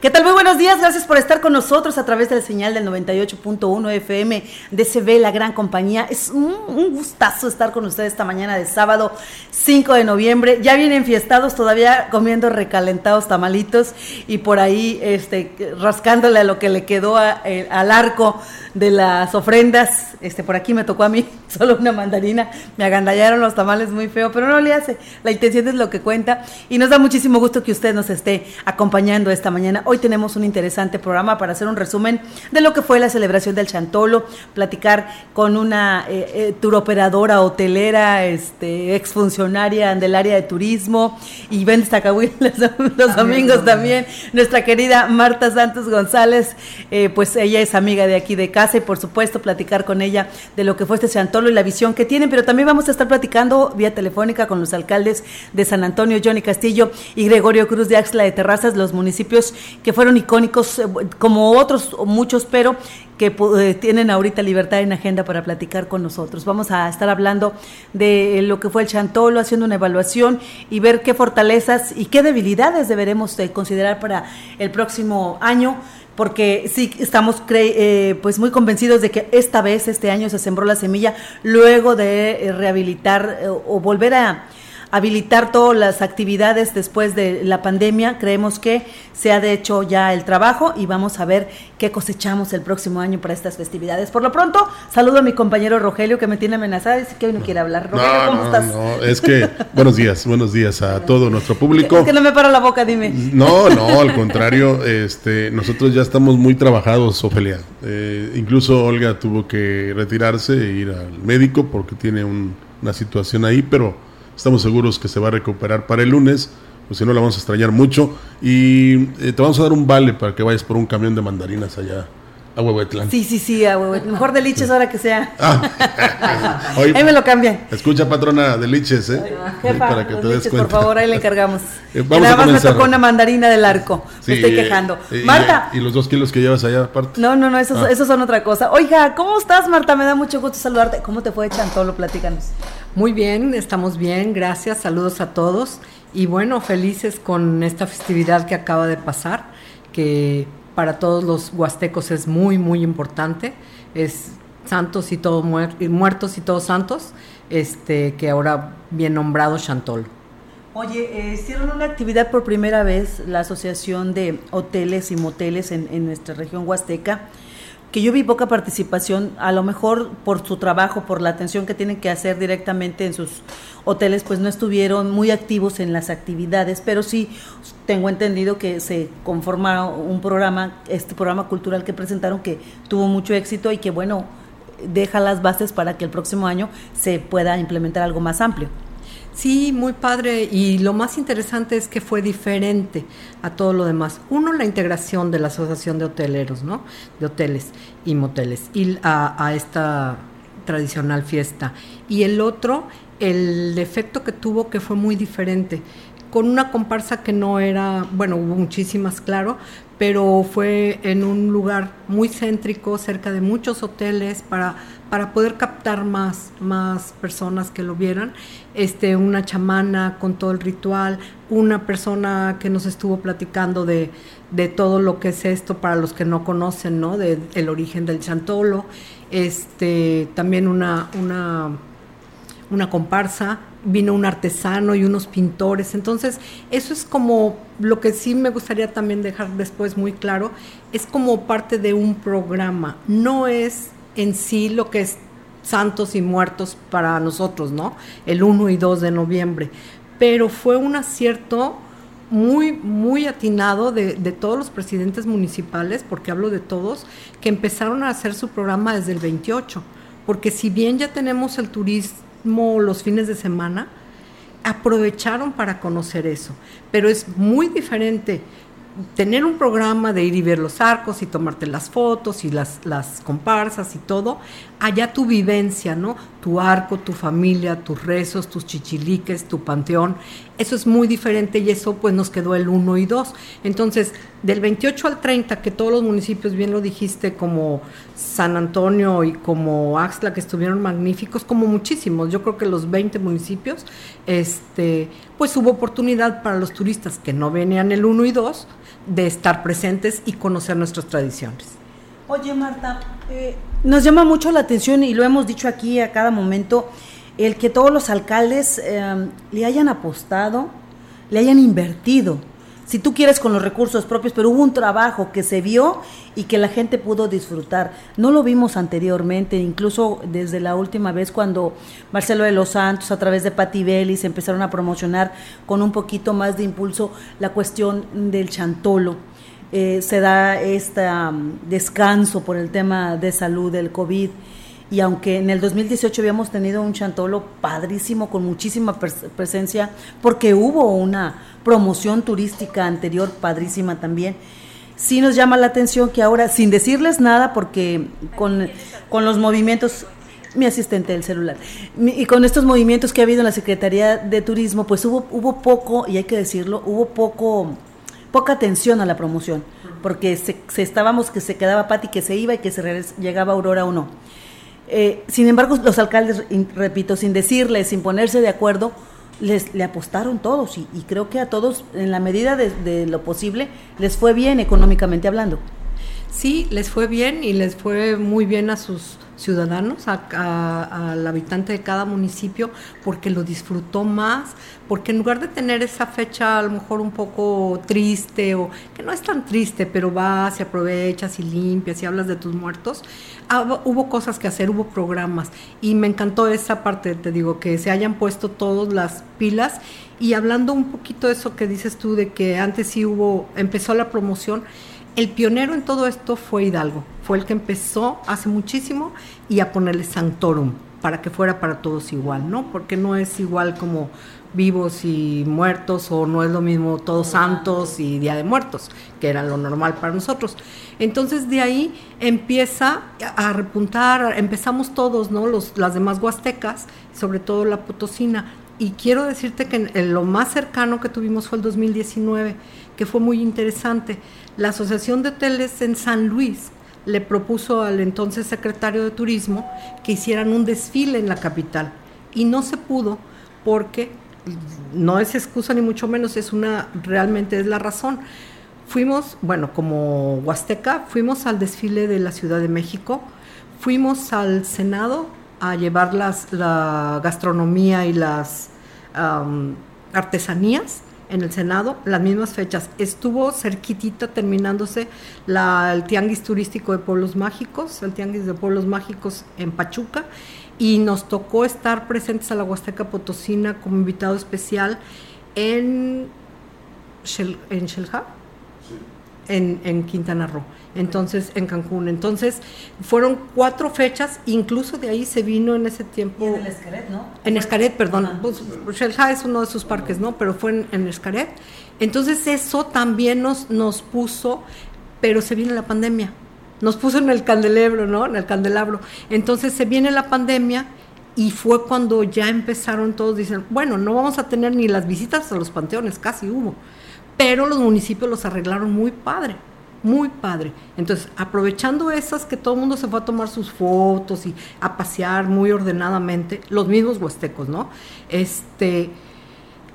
¿Qué tal? Muy buenos días, gracias por estar con nosotros a través de la señal del 98.1 FM de CB, la gran compañía. Es un, gustazo estar con ustedes esta mañana de sábado 5 de noviembre. Ya vienen fiestados, todavía comiendo recalentados tamalitos y por ahí este, rascándole a lo que le quedó eh, al arco de las ofrendas. Este, por aquí me tocó a mí solo una mandarina, me agandallaron los tamales muy feo, pero no le hace. La intención es lo que cuenta y nos da muchísimo gusto que usted nos esté acompañando esta mañana. Hoy tenemos un interesante programa para hacer un resumen de lo que fue la celebración del Chantolo, platicar con una eh, eh, turoperadora hotelera, este, exfuncionaria del área de turismo. Y ven Tacahuil los, domingos también. Nuestra querida Marta Santos González, eh, pues ella es amiga de aquí de casa y por supuesto platicar con ella de lo que fue este Chantolo y la visión que tienen, pero también vamos a estar platicando vía telefónica con los alcaldes de San Antonio, Johnny Castillo y Gregorio Cruz de Axla de Terrazas, los municipios que fueron icónicos eh, como otros muchos, pero que eh, tienen ahorita libertad en agenda para platicar con nosotros. Vamos a estar hablando de lo que fue el Chantolo, haciendo una evaluación y ver qué fortalezas y qué debilidades deberemos de considerar para el próximo año porque sí estamos eh, pues muy convencidos de que esta vez, este año, se sembró la semilla luego de rehabilitar o volver a habilitar todas las actividades después de la pandemia. Creemos que se ha de hecho ya el trabajo y vamos a ver qué cosechamos el próximo año para estas festividades. Por lo pronto, saludo a mi compañero Rogelio que me tiene amenazada, dice que hoy no quiere hablar. Rogelio, ¿cómo estás? No, es que buenos días, buenos días a todo nuestro público. Es que no me para la boca, dime. No, no, al contrario, este, nosotros ya estamos muy trabajados, Ofelia. Eh, incluso Olga tuvo que retirarse e ir al médico porque tiene una situación ahí, pero Estamos seguros que se va a recuperar para el lunes, pues si no la vamos a extrañar mucho. Y eh, te vamos a dar un vale para que vayas por un camión de mandarinas allá a Huehuetlán. Sí, sí, sí, a Huehuetlán. Mejor de liches ahora que sea. Ah. ahí me lo cambian. Escucha, patrona, de liches, ¿eh? para que te des cuenta. Por favor, ahí le encargamos. Eh, nada más me tocó una mandarina del arco. me estoy quejando. Marta. Y, los dos kilos que llevas allá aparte. No, no, no, esos, ah. esos son otra cosa. Oiga, ¿cómo estás, Marta? Me da mucho gusto saludarte. ¿Cómo te fue Chantolo? Platícanos. Muy bien, estamos bien, gracias, saludos a todos y bueno, felices con esta festividad que acaba de pasar, que para todos los huastecos es muy, muy importante, es santos y todos muertos y todos santos, este, que ahora bien nombrado Chantolo. Oye, eh, hicieron una actividad por primera vez la Asociación de Hoteles y Moteles en, en nuestra región huasteca que yo vi poca participación, a lo mejor por su trabajo, por la atención que tienen que hacer directamente en sus hoteles, pues no estuvieron muy activos en las actividades, pero sí tengo entendido que se conforma un programa, este programa cultural que presentaron que tuvo mucho éxito y que bueno, deja las bases para que el próximo año se pueda implementar algo más amplio. Sí, muy padre y lo más interesante es que fue diferente a todo lo demás. Uno, la integración de la Asociación de Hoteleros, ¿no? De hoteles y moteles y a, esta tradicional fiesta. Y el otro, el efecto que tuvo que fue muy diferente con una comparsa que no era, bueno, hubo muchísimas, claro, pero fue en un lugar muy céntrico, cerca de muchos hoteles, para para poder captar más, más personas que lo vieran, este, una chamana con todo el ritual, una persona que nos estuvo platicando de, todo lo que es esto para los que no conocen, ¿no? De, el origen del chantolo, este, también una, una, una comparsa, vino un artesano y unos pintores, entonces eso es como lo que sí me gustaría también dejar después muy claro, es como parte de un programa, no es en sí lo que es santos y muertos para nosotros, ¿no? El 1 y 2 de noviembre. Pero fue un acierto muy, muy atinado de, de, todos los presidentes municipales, porque hablo de todos, que empezaron a hacer su programa desde el 28. Porque si bien ya tenemos el turismo los fines de semana, aprovecharon para conocer eso. Pero es muy diferente tener un programa de ir y ver los arcos y tomarte las fotos y las, las comparsas y todo, allá tu vivencia, ¿no? Tu arco, tu familia, tus rezos, tus chichiliques, tu panteón, eso es muy diferente y eso pues nos quedó el 1 y 2. Entonces, del 28 al 30, que todos los municipios, bien lo dijiste, como San Antonio y como Axla, que estuvieron magníficos, como muchísimos, yo creo que los 20 municipios, este, pues hubo oportunidad para los turistas que no venían el 1 y 2 de estar presentes y conocer nuestras tradiciones. Oye, Marta, eh, nos llama mucho la atención y lo hemos dicho aquí a cada momento, el que todos los alcaldes eh, le hayan apostado, le hayan invertido, si tú quieres con los recursos propios, pero hubo un trabajo que se vio y que la gente pudo disfrutar. No lo vimos anteriormente, incluso desde la última vez cuando Marcelo de los Santos a través de Patti se empezaron a promocionar con un poquito más de impulso la cuestión del chantolo. Eh, se da este descanso por el tema de salud del COVID y aunque en el 2018 habíamos tenido un chantolo padrísimo con muchísima presencia porque hubo una promoción turística anterior padrísima también. Sí nos llama la atención que ahora, sin decirles nada, porque con, con los movimientos, mi asistente del celular, y con estos movimientos que ha habido en la Secretaría de Turismo, pues hubo, hubo poco, y hay que decirlo, hubo poco, poca atención a la promoción, porque se, estábamos que se quedaba Pati, que se iba y que se llegaba Aurora o no. Eh, sin embargo, los alcaldes, repito, sin decirles, sin ponerse de acuerdo, les, le apostaron todos y, creo que a todos, en la medida de, lo posible, les fue bien económicamente hablando. Sí, les fue bien y les fue muy bien a sus ciudadanos, al habitante de cada municipio, porque lo disfrutó más, porque en lugar de tener esa fecha a lo mejor un poco triste o que no es tan triste, pero vas y aprovechas y limpias y hablas de tus muertos, ah, hubo cosas que hacer, hubo programas. Y me encantó esa parte, te digo, que se hayan puesto todas las pilas. Y hablando un poquito de eso que dices tú, de que antes sí hubo, empezó la promoción, el pionero en todo esto fue Hidalgo, fue el que empezó hace muchísimo y a ponerle Sanctorum para que fuera para todos igual, ¿no? Porque no es igual como vivos y muertos o no es lo mismo todos santos y Día de Muertos, que era lo normal para nosotros. Entonces de ahí empieza a repuntar, empezamos todos, ¿no? Los, las demás huastecas, sobre todo la potosina. Y quiero decirte que lo más cercano que tuvimos fue el 2019, que fue muy interesante la Asociación de Hoteles en San Luis le propuso al entonces secretario de Turismo que hicieran un desfile en la capital y no se pudo porque no es excusa ni mucho menos, es una realmente es la razón. Fuimos, bueno, como Huasteca, fuimos al desfile de la Ciudad de México, fuimos al Senado a llevar las, la gastronomía y las artesanías en el Senado, las mismas fechas. Estuvo cerquitita terminándose la, el Tianguis Turístico de Pueblos Mágicos, el Tianguis de Pueblos Mágicos en Pachuca, y nos tocó estar presentes a la Huasteca Potosina como invitado especial en, en en, en Quintana Roo entonces en Cancún. Entonces fueron cuatro fechas, incluso de ahí se vino en ese tiempo. en Escaret, ¿no? En Escaret, perdón. Pues, es uno de sus parques, ¿no? Pero fue en, en, Escaret. Entonces eso también nos, nos puso, pero se viene la pandemia. Nos puso en el candelabro, ¿no? En el candelabro. Entonces se viene la pandemia y fue cuando ya empezaron todos, dicen, bueno, no vamos a tener ni las visitas a los panteones, casi hubo. Pero los municipios los arreglaron muy padre muy padre. Entonces, aprovechando esas que todo el mundo se fue a tomar sus fotos y a pasear muy ordenadamente, los mismos huastecos, ¿no? Este,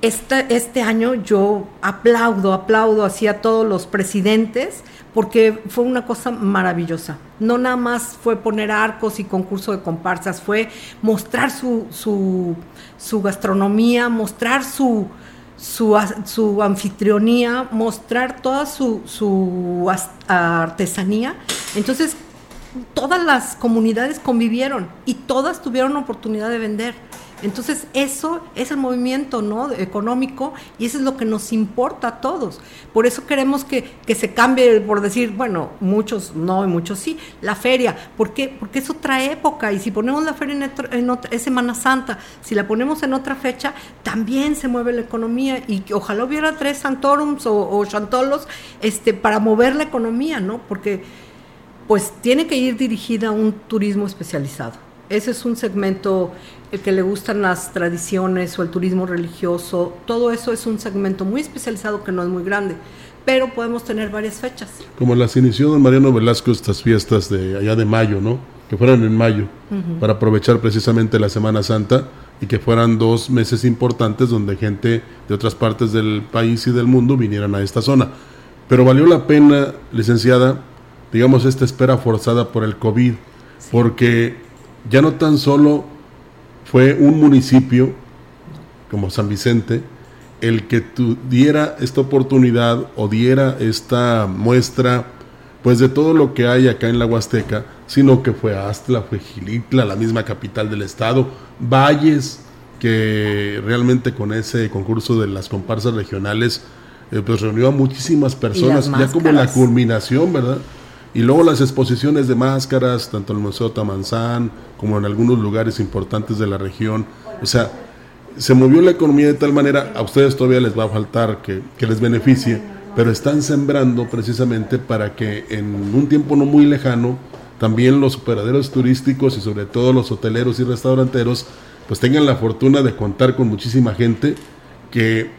este, este año yo aplaudo, aplaudo así a todos los presidentes porque fue una cosa maravillosa. No nada más fue poner arcos y concurso de comparsas, fue mostrar su, su, su gastronomía, mostrar su, su, su anfitrionía, mostrar toda su, su artesanía. Entonces, todas las comunidades convivieron y todas tuvieron oportunidad de vender. Entonces, eso es el movimiento ¿no? económico y eso es lo que nos importa a todos. Por eso queremos que, se cambie, por decir, bueno, muchos no y muchos sí, la feria. ¿Por qué? Porque es otra época y si ponemos la feria en, otra, Semana Santa, si la ponemos en otra fecha, también se mueve la economía y ojalá hubiera tres Santorums o, o Chantolos este, para mover la economía, ¿no? Porque pues tiene que ir dirigida a un turismo especializado. Ese es un segmento el que le gustan las tradiciones o el turismo religioso, todo eso es un segmento muy especializado que no es muy grande, pero podemos tener varias fechas. Como las inició don Mariano Velasco estas fiestas de allá de mayo, ¿no? Que fueran en mayo, para aprovechar precisamente la Semana Santa y que fueran dos meses importantes donde gente de otras partes del país y del mundo vinieran a esta zona. Pero valió la pena, licenciada, digamos, esta espera forzada por el COVID, porque ya no tan solo fue un municipio como San Vicente el que diera esta oportunidad o diera esta muestra pues de todo lo que hay acá en la Huasteca, sino que fue Astla, fue Gilitla, la misma capital del estado, Valles, que realmente con ese concurso de las comparsas regionales, eh, pues reunió a muchísimas personas, ya como la culminación, ¿verdad? Y luego las exposiciones de máscaras, tanto en el Museo Tamanzán como en algunos lugares importantes de la región. O sea, se movió la economía de tal manera, a ustedes todavía les va a faltar que, que les beneficie, pero están sembrando precisamente para que en un tiempo no muy lejano también los operaderos turísticos y sobre todo los hoteleros y restauranteros pues tengan la fortuna de contar con muchísima gente que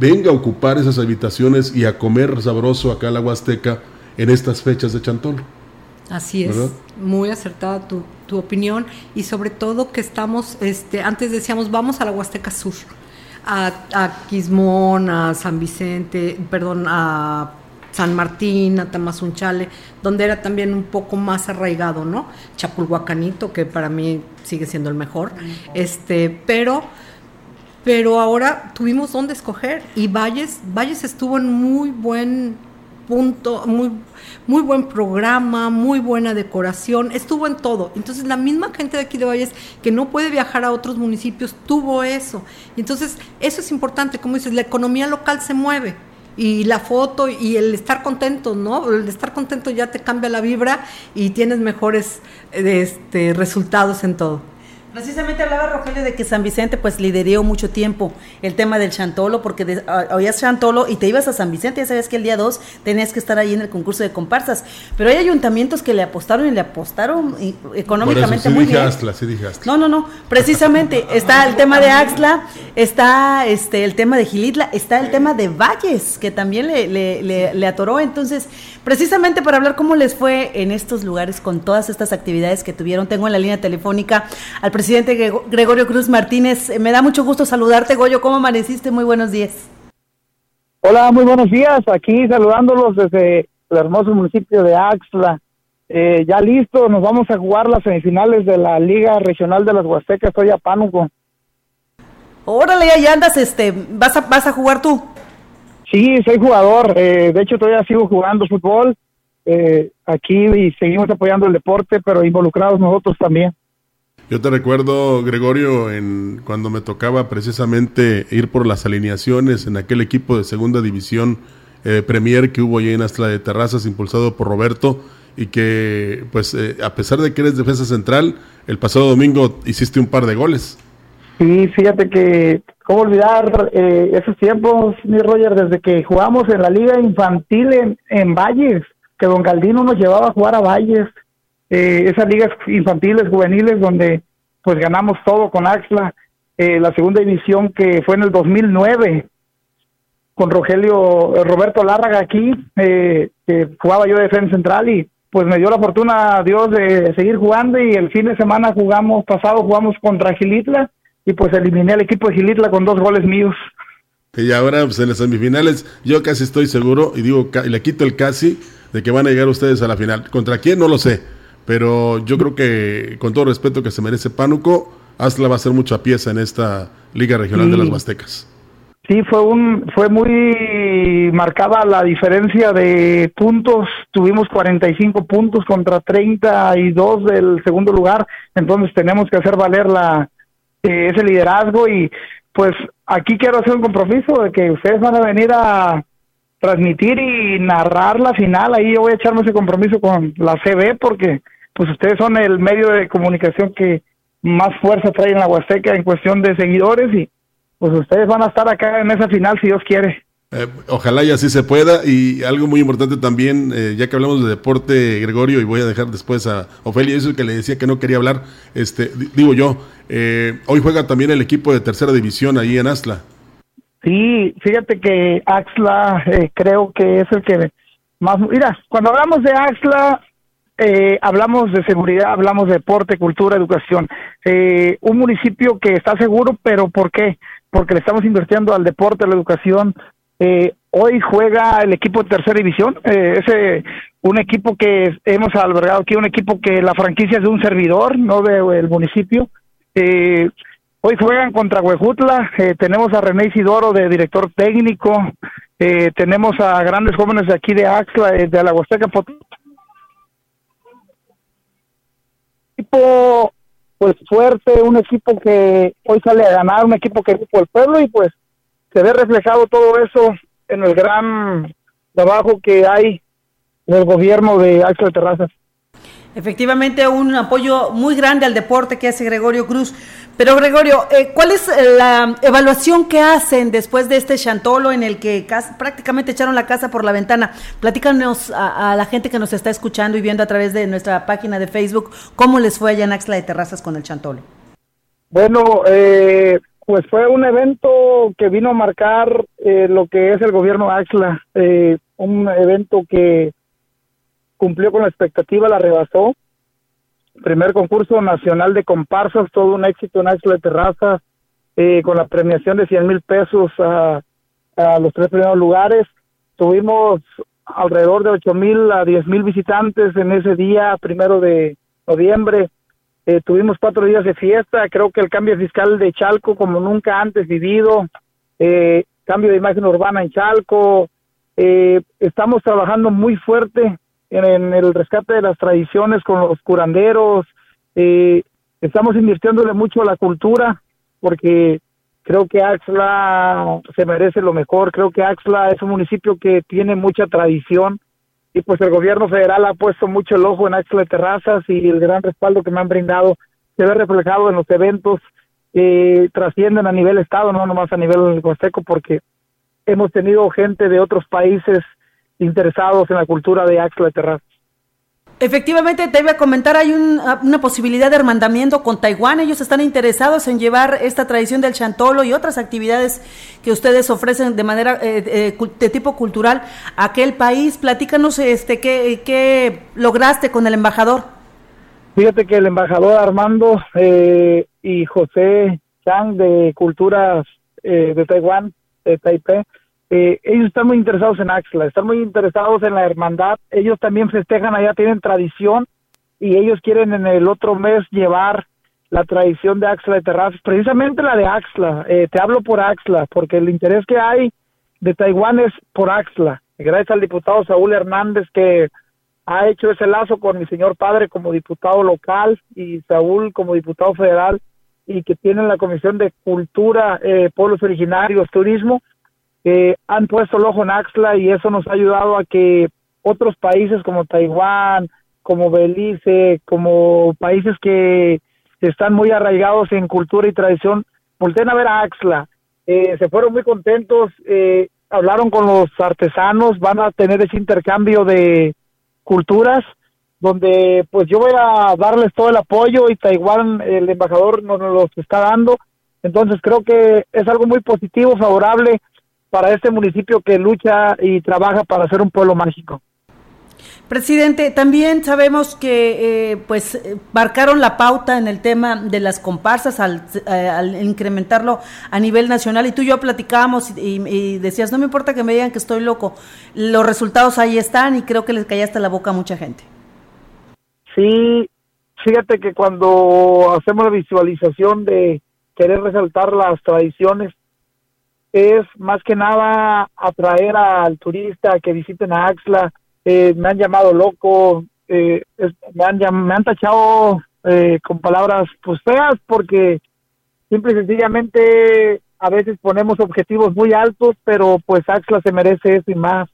venga a ocupar esas habitaciones y a comer sabroso acá en la Huasteca en estas fechas de Chantón. Así es, muy acertada tu, tu, opinión y sobre todo que estamos, este, antes decíamos, vamos a la Huasteca Sur, a, a Quismón, a San Vicente, perdón, a San Martín, a Tamazunchale, donde era también un poco más arraigado, ¿no? Chapulhuacanito, que para mí sigue siendo el mejor, este, pero pero ahora tuvimos dónde escoger y Valles, Valles estuvo en muy buen punto, muy, muy buen programa, muy buena decoración, estuvo en todo. Entonces la misma gente de aquí de Valles que no puede viajar a otros municipios tuvo eso. Entonces eso es importante, como dices, la economía local se mueve y la foto y el estar contento, ¿no? El estar contento ya te cambia la vibra y tienes mejores este, resultados en todo. Precisamente hablaba Rogelio de que San Vicente pues lideró mucho tiempo el tema del chantolo, porque oías chantolo y te ibas a San Vicente, ya sabes que el día 2 tenías que estar ahí en el concurso de comparsas, pero hay ayuntamientos que le apostaron y le apostaron económicamente muy bien. No, no, no, precisamente está el tema de Axla, está este el tema de Gilitla, está el tema de Valles, que también le, le, le atoró, entonces precisamente para hablar cómo les fue en estos lugares con todas estas actividades que tuvieron, tengo en la línea telefónica al presidente Gregorio Cruz Martínez. Me da mucho gusto saludarte, Goyo. ¿Cómo amaneciste? Muy buenos días. Hola, muy buenos días. Aquí saludándolos desde el hermoso municipio de Axla. Eh, ya listo, nos vamos a jugar las semifinales de la Liga Regional de las Huastecas. Estoy a Pánuco. Órale, ya andas, este, ¿vas a, vas a jugar tú? Sí, soy jugador. Eh, de hecho, todavía sigo jugando fútbol eh, aquí y seguimos apoyando el deporte, pero involucrados nosotros también. Yo te recuerdo, Gregorio, en cuando me tocaba precisamente ir por las alineaciones en aquel equipo de segunda división eh, Premier que hubo allí en Astla de Terrazas, impulsado por Roberto, y que, pues, eh, a pesar de que eres defensa central, el pasado domingo hiciste un par de goles. Sí, fíjate que, ¿cómo olvidar eh, esos tiempos, mi Roger, desde que jugamos en la liga infantil en, en Valles, que don Galdino nos llevaba a jugar a Valles, eh, esas ligas infantiles, juveniles, donde pues ganamos todo con Axla, eh, la segunda división que fue en el 2009, con Rogelio, eh, Roberto Lárraga aquí, eh, que jugaba yo de defensa central y pues me dio la fortuna Dios de seguir jugando y el fin de semana jugamos, pasado jugamos contra Gilitla y pues eliminé al equipo de Gilitla con dos goles míos. Y ahora pues en las semifinales yo casi estoy seguro y digo, y le quito el casi de que van a llegar ustedes a la final. ¿Contra quién? No lo sé pero yo creo que con todo respeto que se merece Pánuco, Asla va a ser mucha pieza en esta Liga Regional de las Huastecas. Sí, fue un fue muy marcada la diferencia de puntos. Tuvimos 45 puntos contra 32 del segundo lugar, entonces tenemos que hacer valer la eh, ese liderazgo y pues aquí quiero hacer un compromiso de que ustedes van a venir a transmitir y narrar la final. Ahí yo voy a echarme ese compromiso con la CB porque pues ustedes son el medio de comunicación que más fuerza trae en la Huasteca en cuestión de seguidores y pues ustedes van a estar acá en esa final si Dios quiere. Eh, ojalá y así se pueda. Y algo muy importante también, eh, ya que hablamos de deporte, Gregorio, y voy a dejar después a Ofelia, eso que le decía que no quería hablar, este, digo yo, eh, hoy juega también el equipo de tercera división ahí en Asla. Sí, fíjate que Axla creo que es el que más... Mira, cuando hablamos de Axla, hablamos de seguridad, hablamos de deporte, cultura, educación. un municipio que está seguro, pero ¿por qué? Porque le estamos invirtiendo al deporte, a la educación, eh, hoy juega el equipo de tercera división, eh, es un equipo que hemos albergado aquí, un equipo que la franquicia es de un servidor, no del municipio. Eh, hoy juegan contra Huejutla, eh, tenemos a René Isidoro de director técnico, tenemos a grandes jóvenes de aquí de Axla, de la Huasteca equipo pues fuerte, un equipo que hoy sale a ganar, un equipo que por el pueblo y pues se ve reflejado todo eso en el gran trabajo que hay en el gobierno de Axel Terrazas. Efectivamente, un apoyo muy grande al deporte que hace Gregorio Cruz. Pero Gregorio, eh, ¿cuál es la evaluación que hacen después de este chantolo en el que prácticamente echaron la casa por la ventana? Platícanos a, la gente que nos está escuchando y viendo a través de nuestra página de Facebook, ¿cómo les fue allá en Axla de Terrazas con el chantolo? Bueno, eh, pues fue un evento que vino a marcar eh, lo que es el gobierno Axla, eh, un evento que cumplió con la expectativa, la rebasó. Primer concurso nacional de comparsas, todo un éxito en Axla de Terraza, eh, con la premiación de 100 mil pesos a, a, los tres primeros lugares. Tuvimos alrededor de 8 mil a 10 mil visitantes en ese día, primero de noviembre. Eh, tuvimos cuatro días de fiesta, creo que el cambio fiscal de Chalco como nunca antes vivido, eh, cambio de imagen urbana en Chalco, eh, estamos trabajando muy fuerte en, el rescate de las tradiciones con los curanderos, estamos invirtiéndole mucho a la cultura porque creo que Axla se merece lo mejor, creo que Axla es un municipio que tiene mucha tradición, y pues el gobierno federal ha puesto mucho el ojo en Axla de Terrazas y el gran respaldo que me han brindado se ve reflejado en los eventos que trascienden a nivel estado, no nomás a nivel huasteco, porque hemos tenido gente de otros países interesados en la cultura de Axla de Terrazas. Efectivamente, te iba a comentar, hay ah, una posibilidad de hermandamiento con Taiwán. Ellos están interesados en llevar esta tradición del chantolo y otras actividades que ustedes ofrecen de manera eh, eh, de tipo cultural a aquel país. Platícanos este qué, qué lograste con el embajador. Fíjate que el embajador Armando eh, y José Chang de Culturas de Taiwán, de Taipei, eh, ellos están muy interesados en Axla, están muy interesados en la hermandad, ellos también festejan allá, tienen tradición y ellos quieren en el otro mes llevar la tradición de Axla de Terrazas, precisamente la de Axla, eh, te hablo por Axla, porque el interés que hay de Taiwán es por Axla, gracias al diputado Saúl Hernández que ha hecho ese lazo con mi señor padre como diputado local y Saúl como diputado federal y que tienen la Comisión de Cultura, eh, Pueblos Originarios, Turismo, que han puesto el ojo en Axla y eso nos ha ayudado a que otros países como Taiwán, como Belice, como países que están muy arraigados en cultura y tradición, volteen a ver a Axla. Eh, se fueron muy contentos, eh, hablaron con los artesanos, van a tener ese intercambio de culturas, donde pues yo voy a darles todo el apoyo y Taiwán, el embajador nos, nos los está dando. Entonces creo que es algo muy positivo, favorable para este municipio que lucha y trabaja para ser un pueblo mágico. Presidente, también sabemos que eh, pues marcaron la pauta en el tema de las comparsas al, eh, incrementarlo a nivel nacional y tú y yo platicábamos y, decías, no me importa que me digan que estoy loco, los resultados ahí están y creo que les callaste la boca a mucha gente. Sí, fíjate que cuando hacemos la visualización de querer resaltar las tradiciones es más que nada atraer al turista que visiten a Axla. Eh, me han llamado loco, eh, me, han, me han tachado eh, con palabras pues feas porque simple y sencillamente a veces ponemos objetivos muy altos, pero pues Axla se merece eso y más.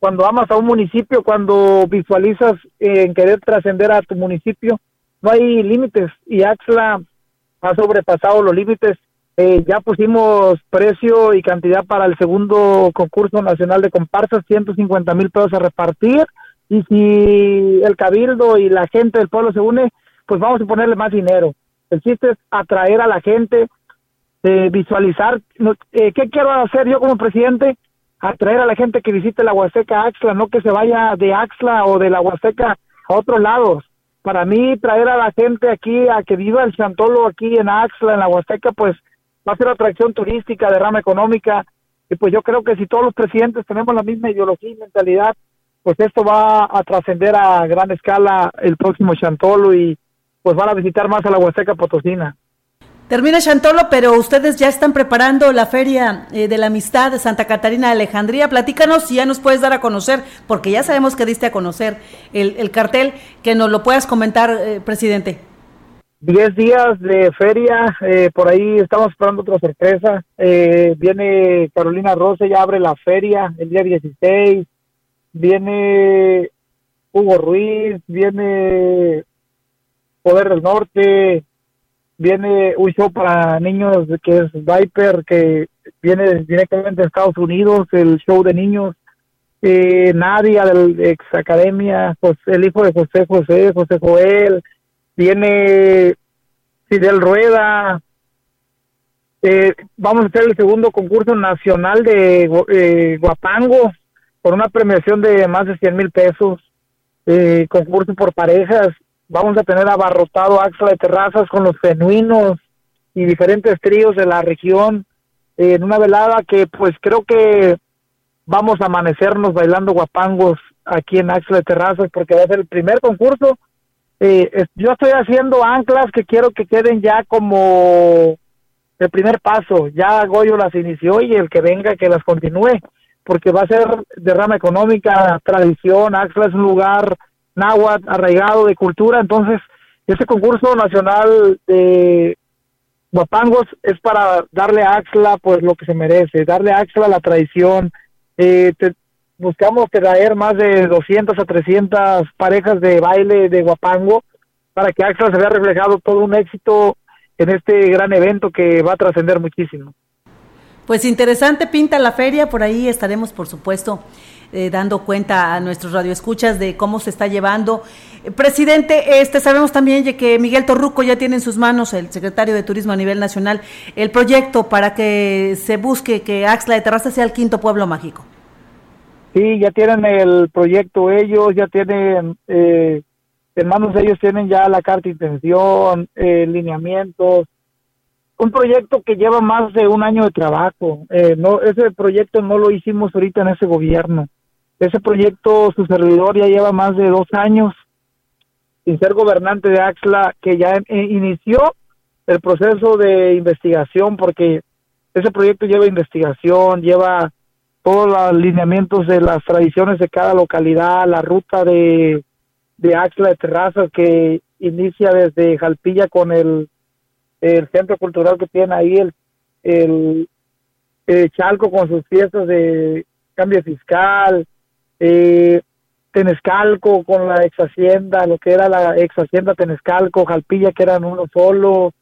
Cuando amas a un municipio, cuando visualizas en querer trascender a tu municipio, no hay límites y Axla ha sobrepasado los límites. Eh, ya pusimos precio y cantidad para el segundo concurso nacional de comparsas, 150 mil pesos a repartir. Y si el cabildo y la gente del pueblo se une, pues vamos a ponerle más dinero. El chiste es atraer a la gente, eh, visualizar. Eh, ¿Qué quiero hacer yo como presidente? Atraer a la gente que visite la Huasteca Axla, no que se vaya de Axla o de la Huasteca a otros lados para mí traer a la gente aquí a que viva el Chantolo aquí en Axla, en la Huasteca, pues va a ser atracción turística, derrama económica, y pues yo creo que si todos los presidentes tenemos la misma ideología y mentalidad, pues esto va a trascender a gran escala el próximo Chantolo y pues van a visitar más a la Huasteca Potosina. Termina Chantolo, pero ustedes ya están preparando la Feria eh, de la Amistad de Santa Catarina de Alejandría. Platícanos si ya nos puedes dar a conocer, porque ya sabemos que diste a conocer el, cartel, que nos lo puedas comentar, eh, presidente. Diez días de feria, eh, por ahí estamos esperando otra sorpresa. viene Carolina Rosa, ya abre la feria el día 16. Viene Hugo Ruiz, viene Poder del Norte, viene un show para niños que es Viper, que viene directamente de Estados Unidos, el show de niños. Eh, Nadia del ex academia, el hijo de José José, José Joel, viene Fidel Rueda. Eh, vamos a hacer el segundo concurso nacional de eh, Guapango con una premiación de más de 100 mil pesos. Eh, concurso por parejas vamos a tener abarrotado Axla de Terrazas con los genuinos y diferentes tríos de la región en una velada que pues creo que vamos a amanecernos bailando guapangos aquí en Axla de Terrazas porque va a ser el primer concurso. Eh, yo estoy haciendo anclas que quiero que queden ya como el primer paso. Ya Goyo las inició y el que venga que las continúe porque va a ser derrama económica, tradición. Axla es un lugar náhuatl, arraigado de cultura. Entonces, este concurso nacional de guapangos es para darle a Axla pues lo que se merece, darle a Axla la tradición. Eh, buscamos traer más de 200 a 300 parejas de baile de guapango para que Axla se vea reflejado todo un éxito en este gran evento que va a trascender muchísimo. Pues interesante pinta la feria, por ahí estaremos por supuesto eh, dando cuenta a nuestros radioescuchas de cómo se está llevando. Eh, presidente, este sabemos también que Miguel Torruco ya tiene en sus manos, el secretario de Turismo a nivel nacional, el proyecto para que se busque que Axla de Terraza sea el quinto pueblo mágico. Sí, ya tienen el proyecto ellos, ya tienen, eh, en manos de ellos tienen ya la carta de intención, eh, lineamientos, un proyecto que lleva más de un año de trabajo. no, ese proyecto no lo hicimos ahorita en ese gobierno. Ese proyecto, su servidor ya lleva más de dos años sin ser gobernante de Axla, que ya eh, inició el proceso de investigación, porque ese proyecto lleva investigación, lleva todos los lineamientos de las tradiciones de cada localidad, la ruta de, de Axla de Terrazas que inicia desde Jalpilla con el, el centro cultural que tiene ahí, el, el, el Chalco con sus fiestas de cambio fiscal, eh, Tenescalco con la ex hacienda, lo que era la ex hacienda Tenescalco, Jalpilla, que eran uno solo,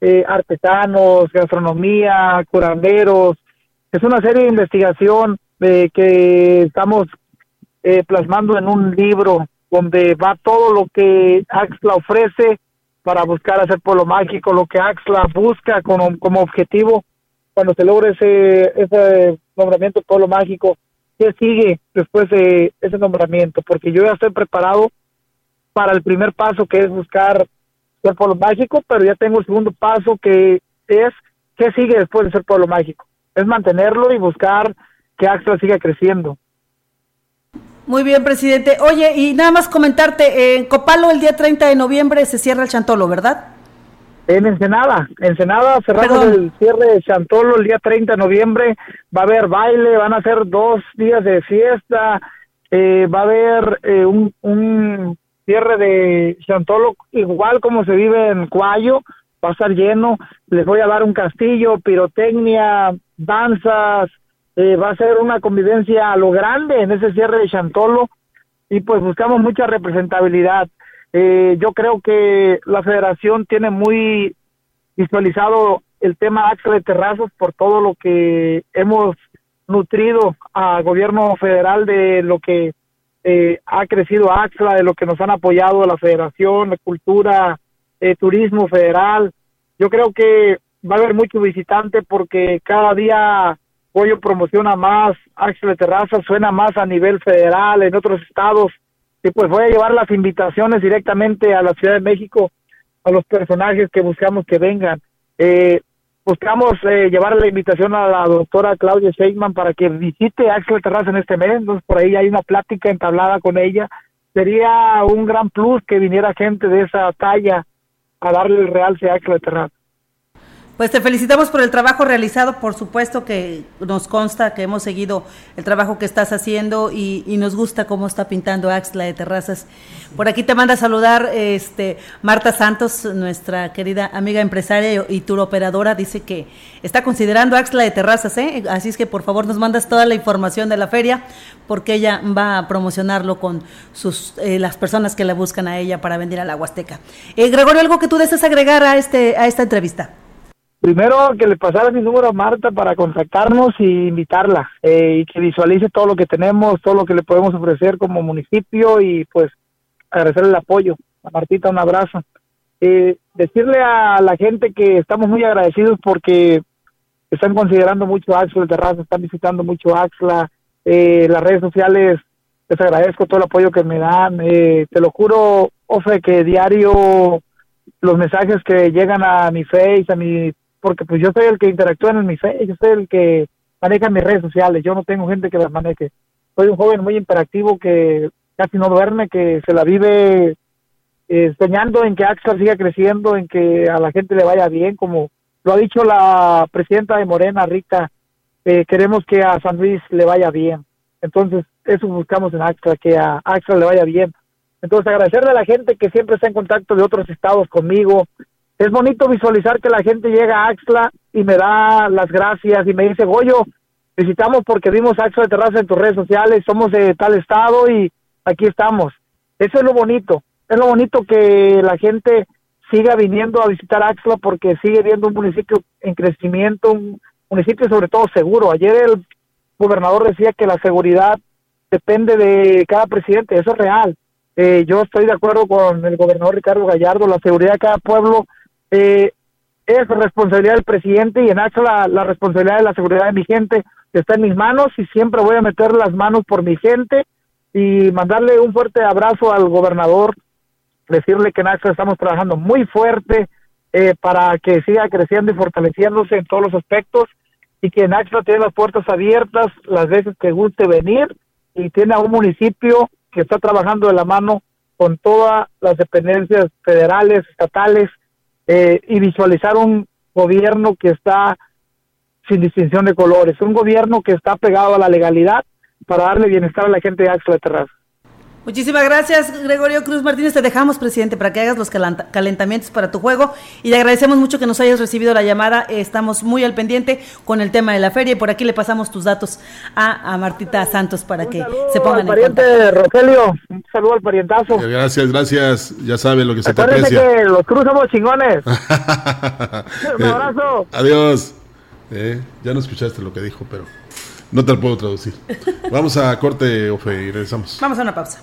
eh, artesanos, gastronomía, curanderos. Es una serie de investigación eh, que estamos eh, plasmando en un libro donde va todo lo que Axla ofrece para buscar hacer pueblo mágico, lo que Axla busca como, como objetivo cuando se logre ese, ese nombramiento pueblo mágico ¿Qué sigue después de ese nombramiento? Porque yo ya estoy preparado para el primer paso que es buscar ser pueblo mágico, pero ya tengo el segundo paso que es ¿qué sigue después de ser pueblo mágico? Es mantenerlo y buscar que Axel siga creciendo. Muy bien, presidente. Oye, y nada más comentarte, en Copalo el día 30 de noviembre se cierra el Chantolo, ¿verdad? En Ensenada, Ensenada cerramos el cierre de Chantolo el día 30 de noviembre, va a haber baile, van a ser dos días de fiesta, eh, va a haber eh, un, un, cierre de Chantolo igual como se vive en Cuayo, va a estar lleno, les voy a dar un castillo, pirotecnia, danzas, eh, va a ser una convivencia a lo grande en ese cierre de Chantolo y pues buscamos mucha representabilidad. Eh, yo creo que la federación tiene muy visualizado el tema Axla de Terrazas por todo lo que hemos nutrido al gobierno federal de lo que eh, ha crecido Axla, de lo que nos han apoyado la federación, la cultura, eh, turismo federal. Yo creo que va a haber mucho visitante porque cada día Pollo promociona más, Axla de Terrazas suena más a nivel federal, en otros estados. Y pues voy a llevar las invitaciones directamente a la Ciudad de México, a los personajes que buscamos que vengan. Eh, buscamos eh, llevar la invitación a la doctora Claudia Sheinman para que visite Axel Terraza en este mes, entonces por ahí hay una plática entablada con ella. Sería un gran plus que viniera gente de esa talla a darle el realce a Axel Terraza. Pues te felicitamos por el trabajo realizado, por supuesto que nos consta que hemos seguido el trabajo que estás haciendo y, nos gusta cómo está pintando Axla de Terrazas. Por aquí te manda a saludar este Marta Santos, nuestra querida amiga empresaria y tour operadora, dice que está considerando Axla de Terrazas, ¿eh? así es que por favor nos mandas toda la información de la feria porque ella va a promocionarlo con sus eh, las personas que la buscan a ella para vender a la Huasteca. Eh, Gregorio, algo que tú desees agregar a este a esta entrevista primero que le pasara mi número a Marta para contactarnos y invitarla eh, y que visualice todo lo que tenemos, todo lo que le podemos ofrecer como municipio y pues agradecerle el apoyo. A Martita un abrazo. Eh, decirle a la gente que estamos muy agradecidos porque están considerando mucho Axla de Terraza, están visitando mucho Axla, eh, las redes sociales, les agradezco todo el apoyo que me dan, eh, te lo juro, Ofe, que diario los mensajes que llegan a mi face, a mi porque pues yo soy el que interactúa en mi fe, yo soy el que maneja mis redes sociales, yo no tengo gente que las maneje. Soy un joven muy imperactivo que casi no duerme, que se la vive eh, soñando en que Axel siga creciendo, en que a la gente le vaya bien, como lo ha dicho la presidenta de Morena, Rita, eh, queremos que a San Luis le vaya bien. Entonces, eso buscamos en Axel, que a Axel le vaya bien. Entonces, agradecerle a la gente que siempre está en contacto de otros estados conmigo, es bonito visualizar que la gente llega a Axla y me da las gracias y me dice, Goyo, visitamos porque vimos Axla de Terraza en tus redes sociales, somos de tal estado y aquí estamos. Eso es lo bonito, es lo bonito que la gente siga viniendo a visitar Axla porque sigue viendo un municipio en crecimiento, un municipio sobre todo seguro. Ayer el gobernador decía que la seguridad depende de cada presidente, eso es real. Eh, yo estoy de acuerdo con el gobernador Ricardo Gallardo, la seguridad de cada pueblo eh, es responsabilidad del presidente y en Axla la, responsabilidad de la seguridad de mi gente. Está en mis manos y siempre voy a meter las manos por mi gente y mandarle un fuerte abrazo al gobernador, decirle que en Axla estamos trabajando muy fuerte eh, para que siga creciendo y fortaleciéndose en todos los aspectos y que en Axla tiene las puertas abiertas las veces que guste venir y tiene a un municipio que está trabajando de la mano con todas las dependencias federales, estatales, eh, y visualizar un gobierno que está sin distinción de colores, un gobierno que está pegado a la legalidad para darle bienestar a la gente de Axla Terraza. Muchísimas gracias, Gregorio Cruz Martínez. Te dejamos, presidente, para que hagas los calentamientos para tu juego. Y le agradecemos mucho que nos hayas recibido la llamada. Estamos muy al pendiente con el tema de la feria. Y por aquí le pasamos tus datos a, Martita Santos para que se pongan al pariente Rogelio. Un saludo al parientazo. Gracias, gracias. Ya sabe lo que se te aprecia. que los Cruz somos chingones. Un abrazo. Adiós. Eh, ya no escuchaste lo que dijo, pero no te lo puedo traducir. Vamos a corte, Ofe, y regresamos. Vamos a una pausa.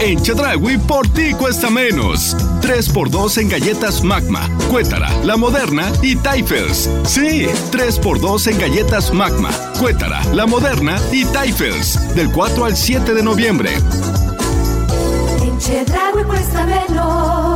En Chedragui por ti cuesta menos. 3x2 en galletas Magma, Cuétara, La Moderna y Taifels. Sí, 3x2 en galletas Magma, Cuétara, La Moderna y Taifels. Del 4 al 7 de noviembre. En Chedragui cuesta menos.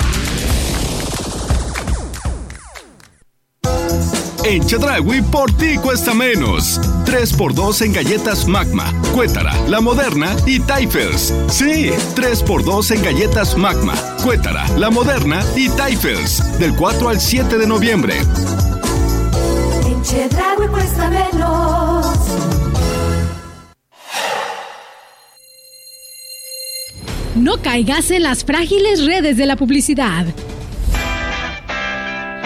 En Chedragui por ti cuesta menos. 3x2 en galletas Magma, Cuétara, La Moderna y Taifels. Sí, 3x2 en galletas Magma, Cuétara, La Moderna y Taifels. Del 4 al 7 de noviembre. En Chedragui cuesta menos. No caigas en las frágiles redes de la publicidad.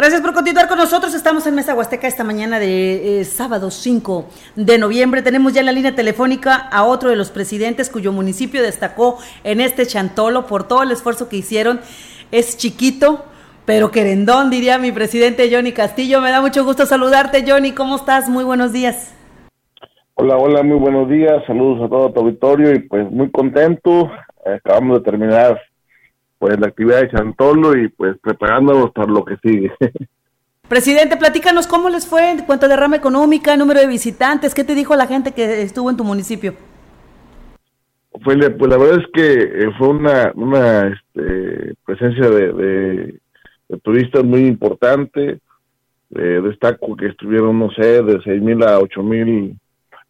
Gracias por continuar con nosotros. Estamos en Mesa Huasteca esta mañana de eh, sábado 5 de noviembre. Tenemos ya en la línea telefónica a otro de los presidentes cuyo municipio destacó en este chantolo por todo el esfuerzo que hicieron. Es chiquito, pero querendón, diría mi presidente Johnny Castillo. Me da mucho gusto saludarte, Johnny. ¿Cómo estás? Muy buenos días. Hola, hola, muy buenos días. Saludos a todo tu auditorio y pues muy contento. Acabamos de terminar pues la actividad de Chantolo y pues preparándonos para lo que sigue. Presidente, platícanos cómo les fue en cuanto a derrama económica, número de visitantes, ¿qué te dijo la gente que estuvo en tu municipio? Pues, pues la verdad es que eh, fue una, una este, presencia de, de, turistas muy importante. Eh, destaco que estuvieron, no sé, de seis mil a ocho mil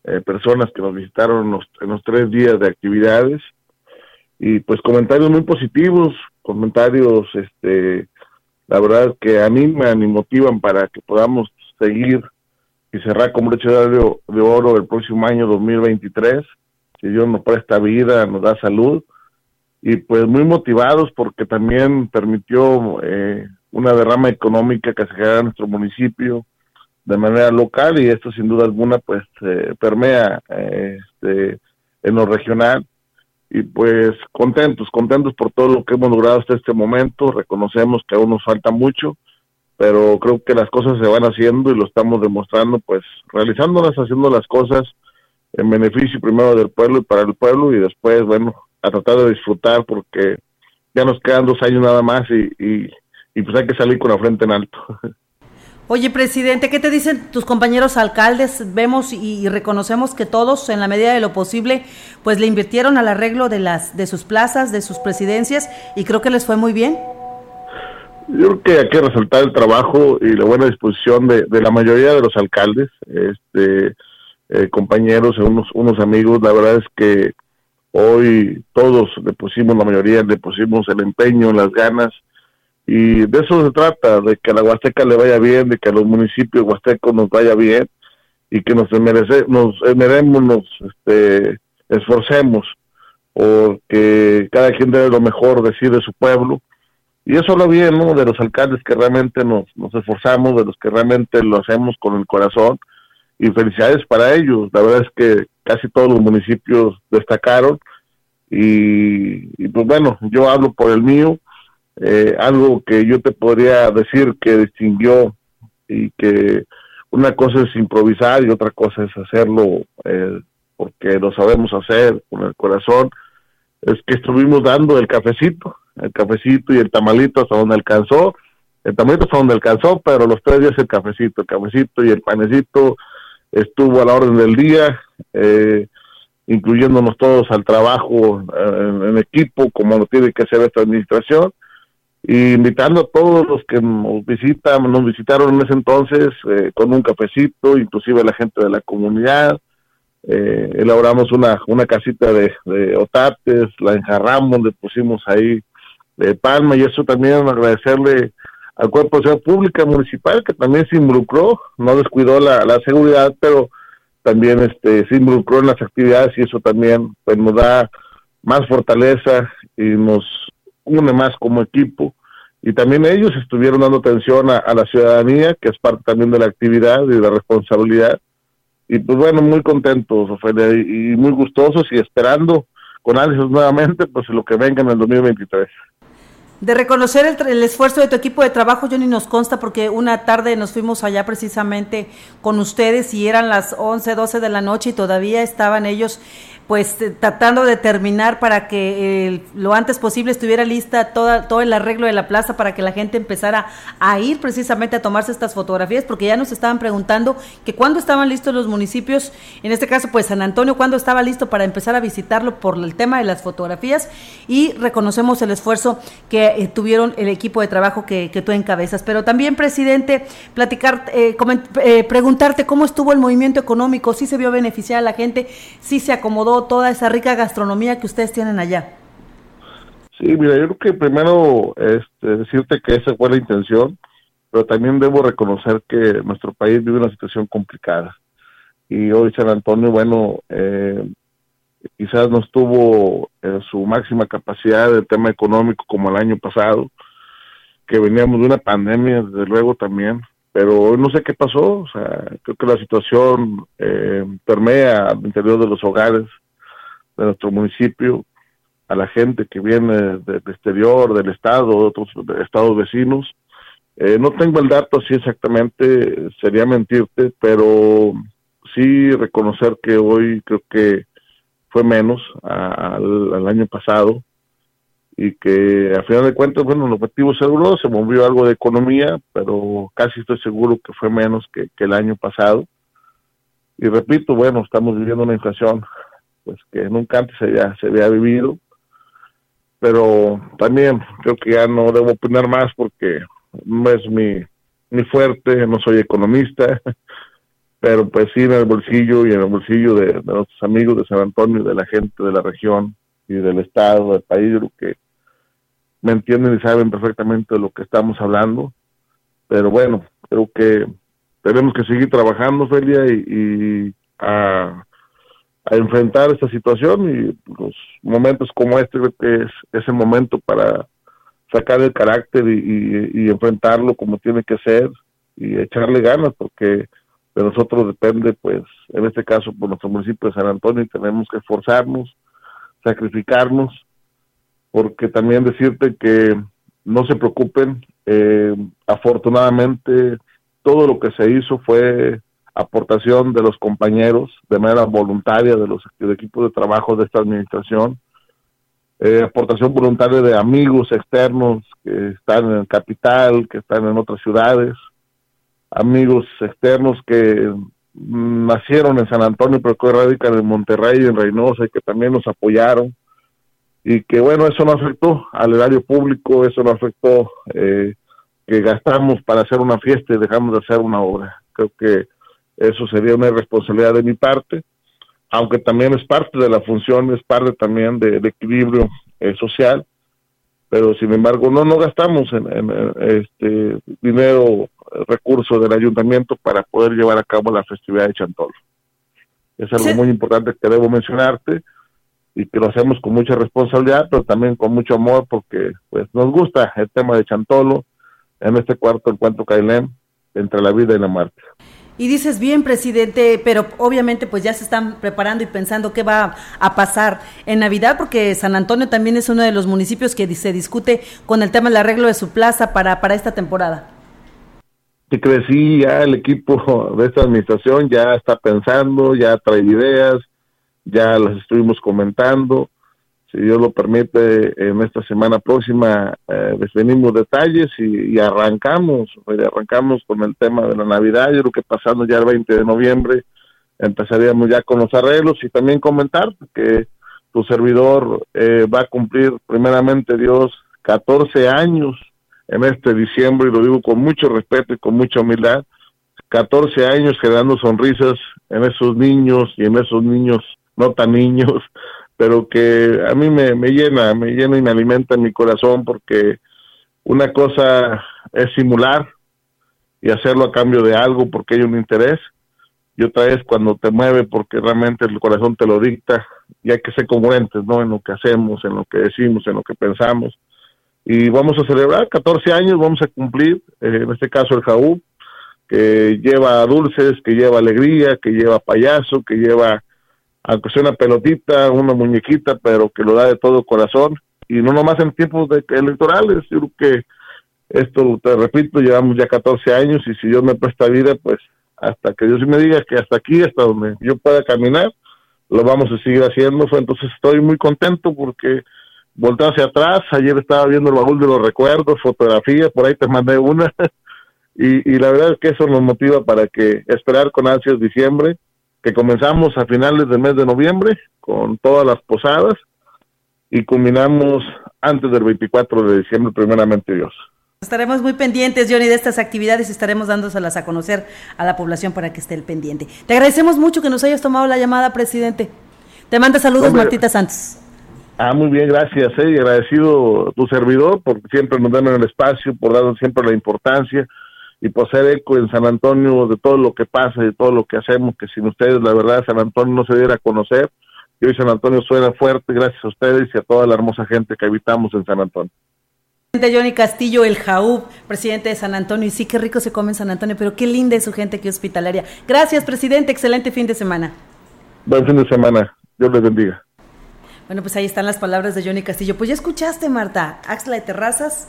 eh, personas que nos visitaron los, en los tres días de actividades y pues comentarios muy positivos, comentarios, este, la verdad que animan y motivan para que podamos seguir y cerrar con broche de oro el próximo año 2023, si Dios nos presta vida, nos da salud, y pues muy motivados porque también permitió eh, una derrama económica que se genera en nuestro municipio de manera local y esto sin duda alguna pues eh, permea eh, este, en lo regional y pues contentos, contentos por todo lo que hemos logrado hasta este momento. Reconocemos que aún nos falta mucho, pero creo que las cosas se van haciendo y lo estamos demostrando, pues realizándolas, haciendo las cosas en beneficio primero del pueblo y para el pueblo y después, bueno, a tratar de disfrutar porque ya nos quedan dos años nada más y, y, y pues hay que salir con la frente en alto. Oye, presidente, ¿qué te dicen tus compañeros alcaldes? Vemos y, reconocemos que todos, en la medida de lo posible, pues le invirtieron al arreglo de las de sus plazas, de sus presidencias, y creo que les fue muy bien. Yo creo que hay que resaltar el trabajo y la buena disposición de, la mayoría de los alcaldes, este, eh, compañeros, unos, unos amigos. La verdad es que hoy todos le pusimos, la mayoría le pusimos el empeño, las ganas y de eso se trata, de que a la Huasteca le vaya bien, de que a los municipios huastecos nos vaya bien y que nos merece, nos nos este, esforcemos, porque cada quien debe lo mejor decir de su pueblo. Y eso lo bien, ¿no? De los alcaldes que realmente nos, nos esforzamos, de los que realmente lo hacemos con el corazón y felicidades para ellos. La verdad es que casi todos los municipios destacaron y, pues bueno, yo hablo por el mío. Eh, algo que yo te podría decir que distinguió y que una cosa es improvisar y otra cosa es hacerlo eh, porque lo sabemos hacer con el corazón, es que estuvimos dando el cafecito, el cafecito y el tamalito hasta donde alcanzó, el tamalito hasta donde alcanzó, pero los tres días el cafecito, el cafecito y el panecito estuvo a la orden del día, eh, incluyéndonos todos al trabajo eh, en, equipo, como lo tiene que hacer esta administración, y invitando a todos los que nos visitan, nos visitaron en ese entonces eh, con un cafecito, inclusive la gente de la comunidad, elaboramos una, una casita de, otates, la enjarramos, le pusimos ahí de palma y eso también agradecerle al Cuerpo de Seguridad Pública Municipal, que también se involucró, no descuidó la, la seguridad, pero también este se involucró en las actividades y eso también pues, nos da más fortaleza y nos une más como equipo. Y también ellos estuvieron dando atención a, la ciudadanía, que es parte también de la actividad y de la responsabilidad. Y pues bueno, muy contentos, Ofelia, y, y muy gustosos y esperando con ánimos nuevamente, pues lo que venga en el 2023 de reconocer el, esfuerzo de tu equipo de trabajo, Johnny, nos consta porque una tarde nos fuimos allá precisamente con ustedes y eran las 11, 12 de la noche y todavía estaban ellos pues eh, tratando de terminar para que eh, lo antes posible estuviera lista toda, todo el arreglo de la plaza para que la gente empezara a ir precisamente a tomarse estas fotografías, porque ya nos estaban preguntando que cuándo estaban listos los municipios, en este caso pues San Antonio, cuándo estaba listo para empezar a visitarlo por el tema de las fotografías y reconocemos el esfuerzo que eh, tuvieron el equipo de trabajo que, que, tú encabezas. Pero también, presidente, platicar, preguntarte cómo estuvo el movimiento económico, si se vio beneficiar a la gente, si se acomodó toda esa rica gastronomía que ustedes tienen allá? Sí, mira, yo creo que primero este, decirte que esa fue la intención, pero también debo reconocer que nuestro país vive una situación complicada. Y hoy San Antonio, bueno, eh, quizás no estuvo en su máxima capacidad del tema económico como el año pasado, que veníamos de una pandemia, desde luego también, pero hoy no sé qué pasó, o sea, creo que la situación eh, permea al interior de los hogares, de nuestro municipio, a la gente que viene del exterior, del estado, de otros estados vecinos. Eh, no tengo el dato así exactamente, sería mentirte, pero sí reconocer que hoy creo que fue menos al, año pasado y que a final de cuentas, bueno, el objetivo seguro se movió algo de economía, pero casi estoy seguro que fue menos que, que el año pasado. Y repito, bueno, estamos viviendo una inflación pues que nunca antes se había, se había vivido. Pero también creo que ya no debo opinar más porque no es mi, mi fuerte, no soy economista, pero pues sí en el bolsillo y en el bolsillo de, nuestros amigos de San Antonio, de la gente de la región y del estado, del país, creo que me entienden y saben perfectamente de lo que estamos hablando. Pero bueno, creo que tenemos que seguir trabajando, Felia, y, y a a enfrentar esta situación y los momentos como este creo que es, ese momento para sacar el carácter y, enfrentarlo como tiene que ser y echarle ganas porque de nosotros depende pues en este caso por nuestro municipio de San Antonio y tenemos que esforzarnos sacrificarnos porque también decirte que no se preocupen eh, afortunadamente todo lo que se hizo fue aportación de los compañeros de manera voluntaria de los equipos de trabajo de esta administración, eh, aportación voluntaria de amigos externos que están en el capital, que están en otras ciudades, amigos externos que nacieron en San Antonio pero que radican en Monterrey en Reynosa y que también nos apoyaron y que bueno, eso no afectó al erario público, eso no afectó eh, que gastamos para hacer una fiesta y dejamos de hacer una obra. Creo que eso sería una irresponsabilidad de mi parte, aunque también es parte de la función, es parte también del equilibrio eh, social, pero sin embargo no no gastamos en, este dinero, recursos del ayuntamiento para poder llevar a cabo la festividad de Chantolo. Es algo muy importante que debo mencionarte y que lo hacemos con mucha responsabilidad, pero también con mucho amor porque pues nos gusta el tema de Chantolo en este cuarto encuentro Cailén entre la vida y la muerte. Y dices, bien, presidente, pero obviamente pues ya se están preparando y pensando qué va a pasar en Navidad, porque San Antonio también es uno de los municipios que se discute con el tema del arreglo de su plaza para, para esta temporada. Que crecí, ya el equipo de esta administración ya está pensando, ya trae ideas, ya las estuvimos comentando si Dios lo permite, en esta semana próxima eh, definimos detalles y, arrancamos, arrancamos con el tema de la Navidad, yo creo que pasando ya el 20 de noviembre empezaríamos ya con los arreglos y también comentar que tu servidor eh, va a cumplir primeramente Dios 14 años en este diciembre y lo digo con mucho respeto y con mucha humildad, 14 años generando sonrisas en esos niños y en esos niños no tan niños pero que a mí me, llena, me llena y me alimenta en mi corazón porque una cosa es simular y hacerlo a cambio de algo porque hay un interés y otra es cuando te mueve porque realmente el corazón te lo dicta y hay que ser congruentes ¿no? en lo que hacemos, en lo que decimos, en lo que pensamos. Y vamos a celebrar 14 años, vamos a cumplir, eh, en este caso el Jaú, que lleva dulces, que lleva alegría, que lleva payaso, que lleva aunque sea una pelotita, una muñequita, pero que lo da de todo corazón, y no nomás en tiempos de, electorales, yo creo que esto, te repito, llevamos ya 14 años, y si Dios me presta vida, pues hasta que Dios me diga que hasta aquí, hasta donde yo pueda caminar, lo vamos a seguir haciendo, entonces estoy muy contento porque volteo hacia atrás, ayer estaba viendo el baúl de los recuerdos, fotografías, por ahí te mandé una, y, y la verdad es que eso nos motiva para que esperar con ansias diciembre, que comenzamos a finales del mes de noviembre con todas las posadas y culminamos antes del 24 de diciembre, primeramente Dios. Estaremos muy pendientes, Johnny, de estas actividades y estaremos dándoselas a conocer a la población para que esté el pendiente. Te agradecemos mucho que nos hayas tomado la llamada, presidente. Te manda saludos, Martita Santos. Ah, muy bien, gracias. Eh, y agradecido tu servidor por siempre nos dan el espacio, por darnos siempre la importancia y por ser eco en San Antonio de todo lo que pasa y de todo lo que hacemos, que sin ustedes la verdad San Antonio no se diera a conocer. Y hoy San Antonio suena fuerte gracias a ustedes y a toda la hermosa gente que habitamos en San Antonio. Johnny Castillo, el Jaúb, presidente de San Antonio. Y sí, qué rico se come en San Antonio, pero qué linda es su gente, qué hospitalaria. Gracias, presidente. Excelente fin de semana. Buen fin de semana. Dios les bendiga. Bueno, pues ahí están las palabras de Johnny Castillo. Pues ya escuchaste, Marta. Axla de Terrazas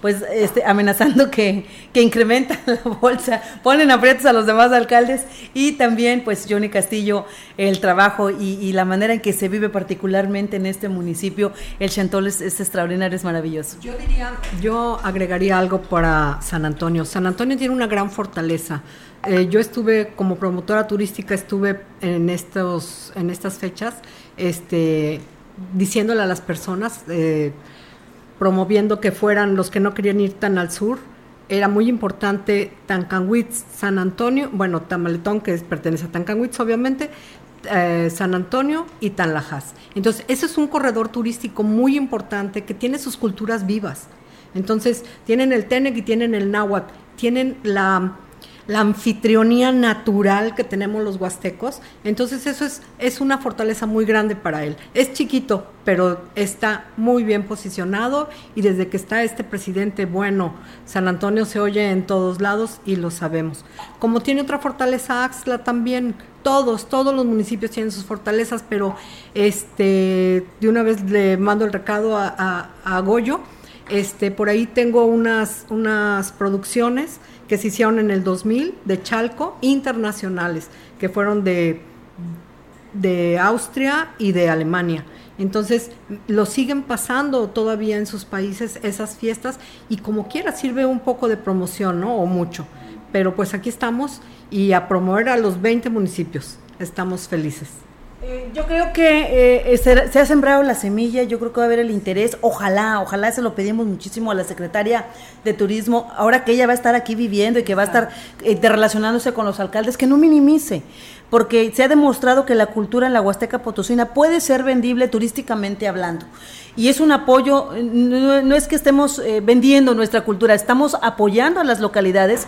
pues este, amenazando que, que incrementan la bolsa, ponen aprietos a los demás alcaldes y también pues Johnny Castillo, el trabajo y, la manera en que se vive particularmente en este municipio, el Chantol es, extraordinario, es maravilloso. Yo diría, yo agregaría algo para San Antonio. San Antonio tiene una gran fortaleza. Eh, yo estuve como promotora turística, estuve en estos, en estas fechas, este, diciéndole a las personas, eh, promoviendo que fueran los que no querían ir tan al sur. Era muy importante Tancanwitz, San Antonio, bueno, Tamaletón, que pertenece a Tancanwitz, obviamente, eh, San Antonio y Tanlajas. Entonces, ese es un corredor turístico muy importante que tiene sus culturas vivas. Entonces, tienen el Tenec y tienen el Náhuatl, tienen la la anfitrionía natural que tenemos los huastecos. Entonces eso es, es una fortaleza muy grande para él. Es chiquito, pero está muy bien posicionado y desde que está este presidente bueno, San Antonio se oye en todos lados y lo sabemos. Como tiene otra fortaleza Axla también, todos, todos los municipios tienen sus fortalezas, pero este, de una vez le mando el recado a, a Goyo. Este, por ahí tengo unas, unas producciones que se hicieron en el 2000 de Chalco, internacionales, que fueron de, de Austria y de Alemania. Entonces, lo siguen pasando todavía en sus países esas fiestas y como quiera sirve un poco de promoción, ¿no? O mucho. Pero pues aquí estamos y a promover a los 20 municipios. Estamos felices. Eh, yo creo que eh, se, ha sembrado la semilla, yo creo que va a haber el interés, ojalá, ojalá se lo pedimos muchísimo a la secretaria de Turismo, ahora que ella va a estar aquí viviendo y que va a estar eh, relacionándose con los alcaldes, que no minimice, porque se ha demostrado que la cultura en la Huasteca Potosina puede ser vendible turísticamente hablando. Y es un apoyo, no, es que estemos vendiendo nuestra cultura, estamos apoyando a las localidades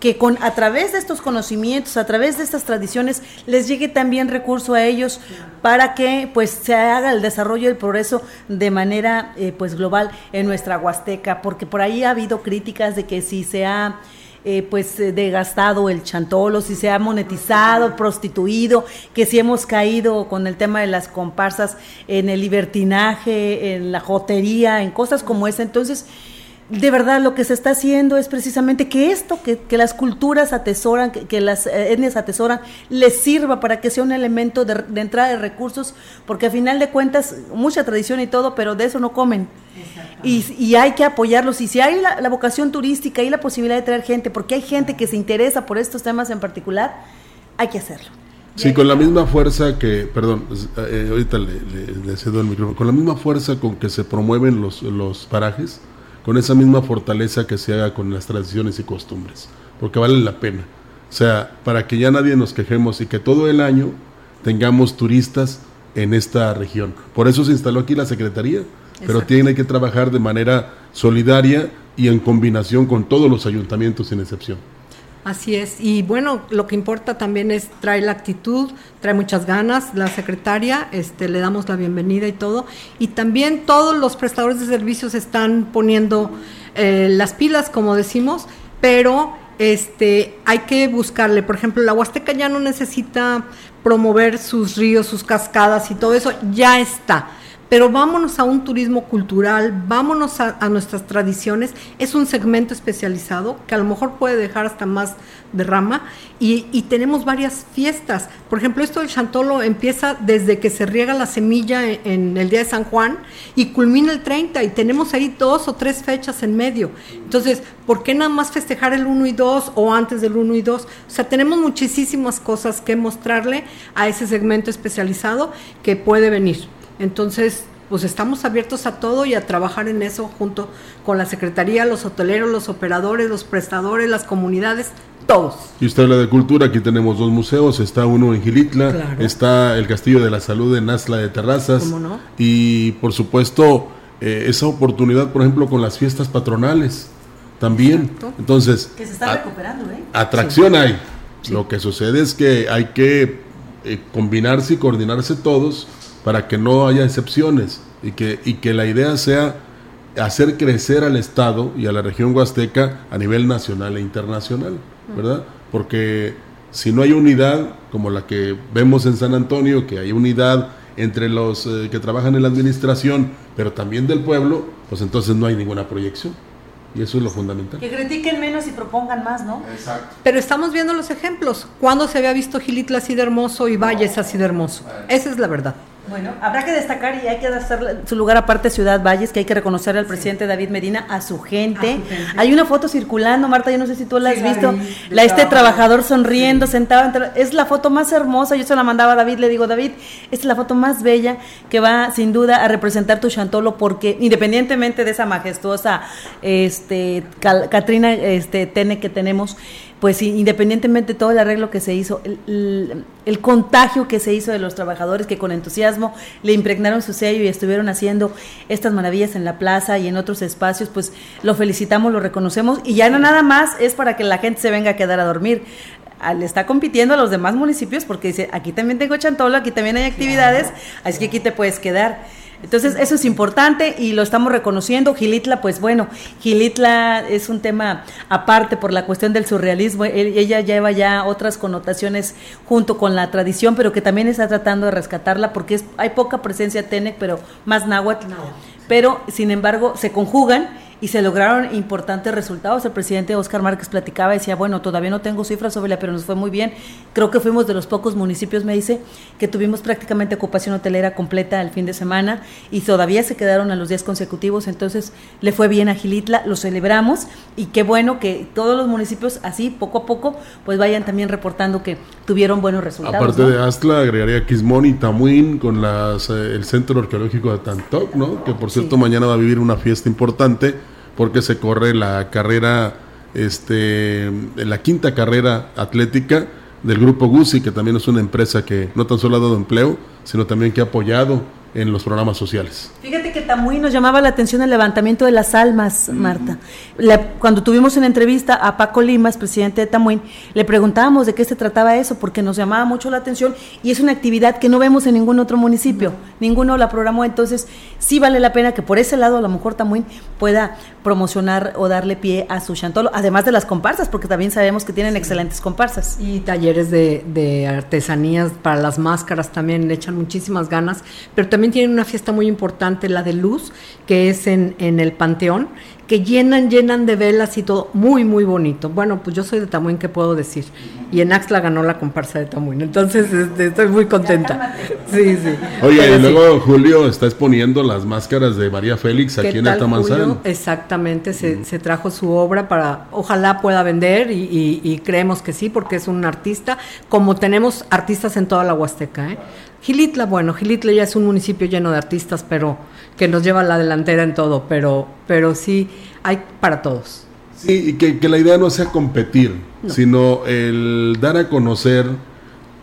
que con a través de estos conocimientos, a través de estas tradiciones, les llegue también recurso a ellos para que pues se haga el desarrollo y el progreso de manera eh, pues global en nuestra Huasteca, porque por ahí ha habido críticas de que si se ha eh, pues eh, degastado el chantolo, si se ha monetizado, prostituido, que si hemos caído con el tema de las comparsas en el libertinaje, en la jotería, en cosas como esa. Entonces, de verdad lo que se está haciendo es precisamente que esto, que, que las culturas atesoran, que, que las eh, etnias atesoran, les sirva para que sea un elemento de, de entrada de recursos, porque a final de cuentas, mucha tradición y todo, pero de eso no comen. Y, y hay que apoyarlos. Y si hay la, la vocación turística y la posibilidad de traer gente, porque hay gente que se interesa por estos temas en particular, hay que hacerlo. Sí, con la misma fuerza que, perdón, eh, ahorita le, le- le cedo el micrófono, con la misma fuerza con que se promueven los, los parajes, con esa misma fortaleza que se haga con las tradiciones y costumbres, porque vale la pena. O sea, para que ya nadie nos quejemos y que todo el año tengamos turistas en esta región. Por eso se instaló aquí la Secretaría, pero tiene que trabajar de manera solidaria y en combinación con todos los ayuntamientos sin excepción. Así es. Y bueno, lo que importa también es trae la actitud, trae muchas ganas. La secretaria, este, le damos la bienvenida y todo. Y también todos los prestadores de servicios están poniendo eh, las pilas, como decimos, pero este, hay que buscarle. Por ejemplo, la Huasteca ya no necesita promover sus ríos, sus cascadas y todo eso, ya está. Pero vámonos a un turismo cultural, vámonos a, nuestras tradiciones. Es un segmento especializado que a lo mejor puede dejar hasta más de rama y, y tenemos varias fiestas. Por ejemplo, esto del Chantolo empieza desde que se riega la semilla en, en el día de San Juan y culmina el 30 y tenemos ahí dos o tres fechas en medio. Entonces, ¿por qué nada más festejar el 1 y 2 o antes del 1 y 2? O sea, tenemos muchísimas cosas que mostrarle a ese segmento especializado que puede venir. Entonces, pues estamos abiertos a todo y a trabajar en eso junto con la Secretaría, los hoteleros, los operadores, los prestadores, las comunidades, todos. Y usted habla de cultura, aquí tenemos dos museos, está uno en Gilitla, Claro. está el Castillo de la Salud en Asla de Terrazas, ¿Cómo no? y por supuesto eh, esa oportunidad, por ejemplo, con las fiestas patronales también. Exacto. Entonces, Que se está recuperando, ¿eh? atracción hay. Lo que sucede es que hay que eh, combinarse y coordinarse todos para que no haya excepciones y que, y que la idea sea hacer crecer al Estado y a la región huasteca a nivel nacional e internacional, ¿verdad? Porque si no hay unidad, como la que vemos en San Antonio, que hay unidad entre los eh, que trabajan en la administración, pero también del pueblo, pues entonces no hay ninguna proyección. Y eso es lo fundamental. Que critiquen menos y propongan más, ¿no? Exacto. Pero estamos viendo los ejemplos. ¿Cuándo se había visto Gilitla así de hermoso y Valles así de hermoso? Esa es la verdad. Bueno, habrá que destacar y hay que hacer su lugar aparte Ciudad Valles, que hay que reconocer al presidente David Medina, a su gente. Hay una foto circulando, Marta, yo no sé si tú la has Sí, visto, la este trabajo. trabajador sonriendo, sentado, entre- es la foto más hermosa, yo se la mandaba a David, le digo, David, esta es la foto más bella que va sin duda a representar tu Chantolo, porque independientemente de esa majestuosa este Cal- Catrina este Tene que tenemos, pues independientemente de todo el arreglo que se hizo, el, el- el contagio que se hizo de los trabajadores que con entusiasmo le impregnaron su sello y estuvieron haciendo estas maravillas en la plaza y en otros espacios, pues lo felicitamos, lo reconocemos y ya no nada más es para que la gente se venga a quedar a dormir. Ah, Le está compitiendo a los demás municipios porque dice, aquí también tengo chantolo, aquí también hay actividades, así que aquí te puedes quedar. Entonces, eso es importante y lo estamos reconociendo. Gilitla, pues bueno, Gilitla es un tema aparte por la cuestión del surrealismo. Él- ella lleva ya otras connotaciones junto con la tradición, pero que también está tratando de rescatarla porque es, hay poca presencia Tenec, pero más náhuatl. Pero, sin embargo, se conjugan y se lograron importantes resultados. El presidente Oscar Márquez platicaba decía, bueno, todavía no tengo cifras sobre la, pero nos fue muy bien. Creo que fuimos de los pocos municipios, me dice, que tuvimos prácticamente ocupación hotelera completa el fin de semana y todavía se quedaron a los días consecutivos. Entonces, le fue bien a Gilitla, lo celebramos y qué bueno que todos los municipios así, poco a poco, pues vayan también reportando que tuvieron buenos resultados. Aparte ¿no? de Astla, agregaría Quismón y Tamuín con las, eh, el Centro Arqueológico de Tantoc, ¿no? Que por cierto mañana va a vivir una fiesta importante porque se corre la carrera, este, la quinta carrera atlética del grupo Gusi, que también es una empresa que no tan solo ha dado empleo, sino también que ha apoyado en los programas sociales. Fíjate que Tamuy nos llamaba la atención el levantamiento de las almas, Marta. La- cuando tuvimos una entrevista a Paco Limas, presidente de Tamuín, le preguntábamos de qué se trataba eso, porque nos llamaba mucho la atención y es una actividad que no vemos en ningún otro municipio, ninguno la programó, entonces sí vale la pena que por ese lado a lo mejor Tamuín pueda promocionar o darle pie a su chantolo, además de las comparsas, porque también sabemos que tienen excelentes comparsas. Y talleres de, de artesanías para las máscaras también le echan muchísimas ganas, pero también tienen una fiesta muy importante, la de luz, que es en, en el Panteón, que llenan, llenan de velas y todo, muy, muy bonito. Bueno, pues yo soy de Tamuín, ¿qué puedo decir? Y en Axla ganó la comparsa de Tamuín, entonces este, estoy muy contenta. Sí, sí. Oye, Pero y sí. luego Julio está exponiendo las máscaras de María Félix ¿Qué aquí en. Julio? Exactamente, se, se trajo su obra para, ojalá pueda vender y, y- y creemos que sí, porque es un artista, como tenemos artistas en toda la Huasteca. ¿eh? Gilitla, bueno, Gilitla ya es un municipio lleno de artistas, pero que nos lleva a la delantera en todo, pero, pero sí, hay para todos. Sí, y que, que la idea no sea competir, sino el dar a conocer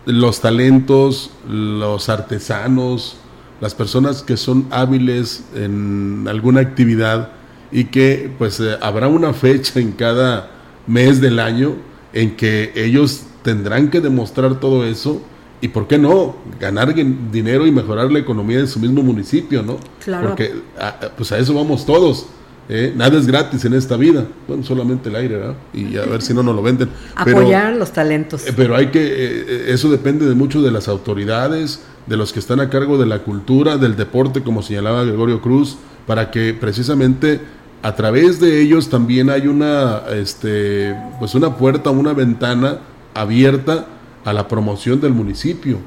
los talentos, los artesanos, las personas que son hábiles en alguna actividad y que pues eh, habrá una fecha en cada mes del año en que ellos tendrán que demostrar todo eso y por qué no ganar dinero y mejorar la economía de su mismo municipio, ¿no? Claro. Porque a- a- pues a eso vamos todos. ¿eh? Nada es gratis en esta vida, bueno, solamente el aire, ¿verdad? Y a ver si no nos lo venden. Pero- Apoyar los talentos. eh, Pero hay que, eh, eh, eso depende de mucho de las autoridades, de los que están a cargo de la cultura, del deporte, como señalaba Gregorio Cruz, para que precisamente a través de ellos también hay una, este, pues una puerta, una ventana abierta a la promoción del municipio.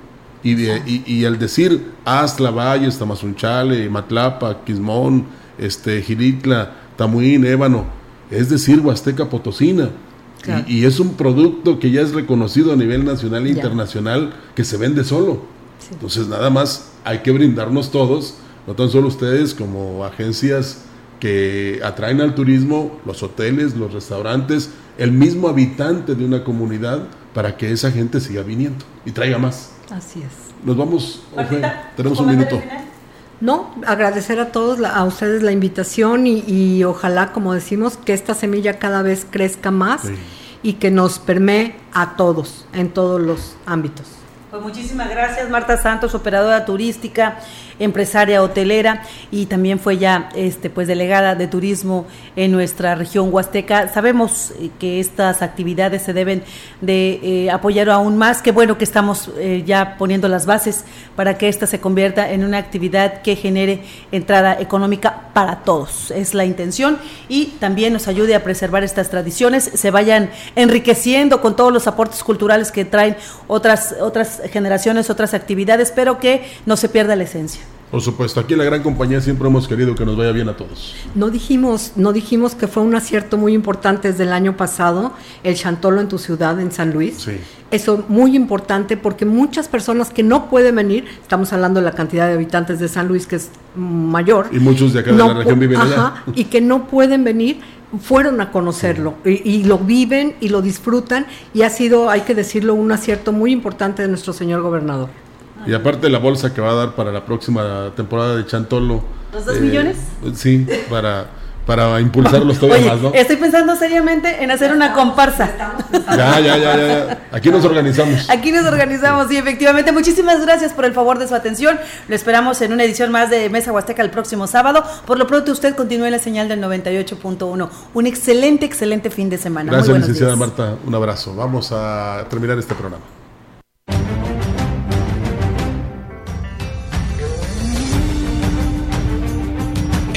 Y, de, y, y al decir Astla, Valles, Tamazunchale, Matlapa, Quismón, este, Giritla, Tamuín, Ébano, es decir, Huasteca Potosina. Claro. Y, y es un producto que ya es reconocido a nivel nacional e Ya. internacional que se vende solo. Entonces nada más hay que brindarnos todos, no tan solo ustedes como agencias que atraen al turismo, los hoteles, los restaurantes, el mismo habitante de una comunidad para que esa gente siga viniendo y traiga más. Así es. Nos vamos, Martita, tenemos ¿tu un minuto. No, agradecer a todos, la- a ustedes la invitación y, y ojalá, como decimos, que esta semilla cada vez crezca más Sí. y que nos permee a todos, en todos los ámbitos. Pues muchísimas gracias, Marta Santos, operadora turística, empresaria hotelera y también fue ya este pues delegada de turismo en nuestra región huasteca. Sabemos eh, que estas actividades se deben de eh, apoyar aún más. Qué bueno que estamos eh, ya poniendo las bases para que esta se convierta en una actividad que genere entrada económica para todos. Es la intención y también nos ayude a preservar estas tradiciones, se vayan enriqueciendo con todos los aportes culturales que traen otras otras generaciones, otras actividades, pero que no se pierda la esencia. Por supuesto, aquí en la gran compañía siempre hemos querido que nos vaya bien a todos. No dijimos, no dijimos que fue un acierto muy importante desde el año pasado, el Chantolo en tu ciudad, en San Luis. Sí. Eso muy importante porque muchas personas que no pueden venir, estamos hablando de la cantidad de habitantes de San Luis que es mayor. Y muchos de acá de la región viven allá. y que no pueden venir, fueron a conocerlo y, y lo viven y lo disfrutan y ha sido, hay que decirlo, un acierto muy importante de nuestro señor gobernador. Y aparte la bolsa que va a dar para la próxima temporada de Chantolo. eh, ¿Los dos millones? Sí, para, para impulsarlos todavía Oye, más, ¿no? estoy pensando seriamente en hacer una comparsa. Ya, ya, ya. Aquí nos organizamos. Aquí nos organizamos y efectivamente muchísimas gracias por el favor de su atención. Lo esperamos en una edición más de Mesa Huasteca el próximo sábado. Por lo pronto usted continúe la señal del 98.1. Un excelente, excelente fin de semana. Muy Gracias, buenos licenciada días. Marta. Un abrazo. Vamos a terminar este programa.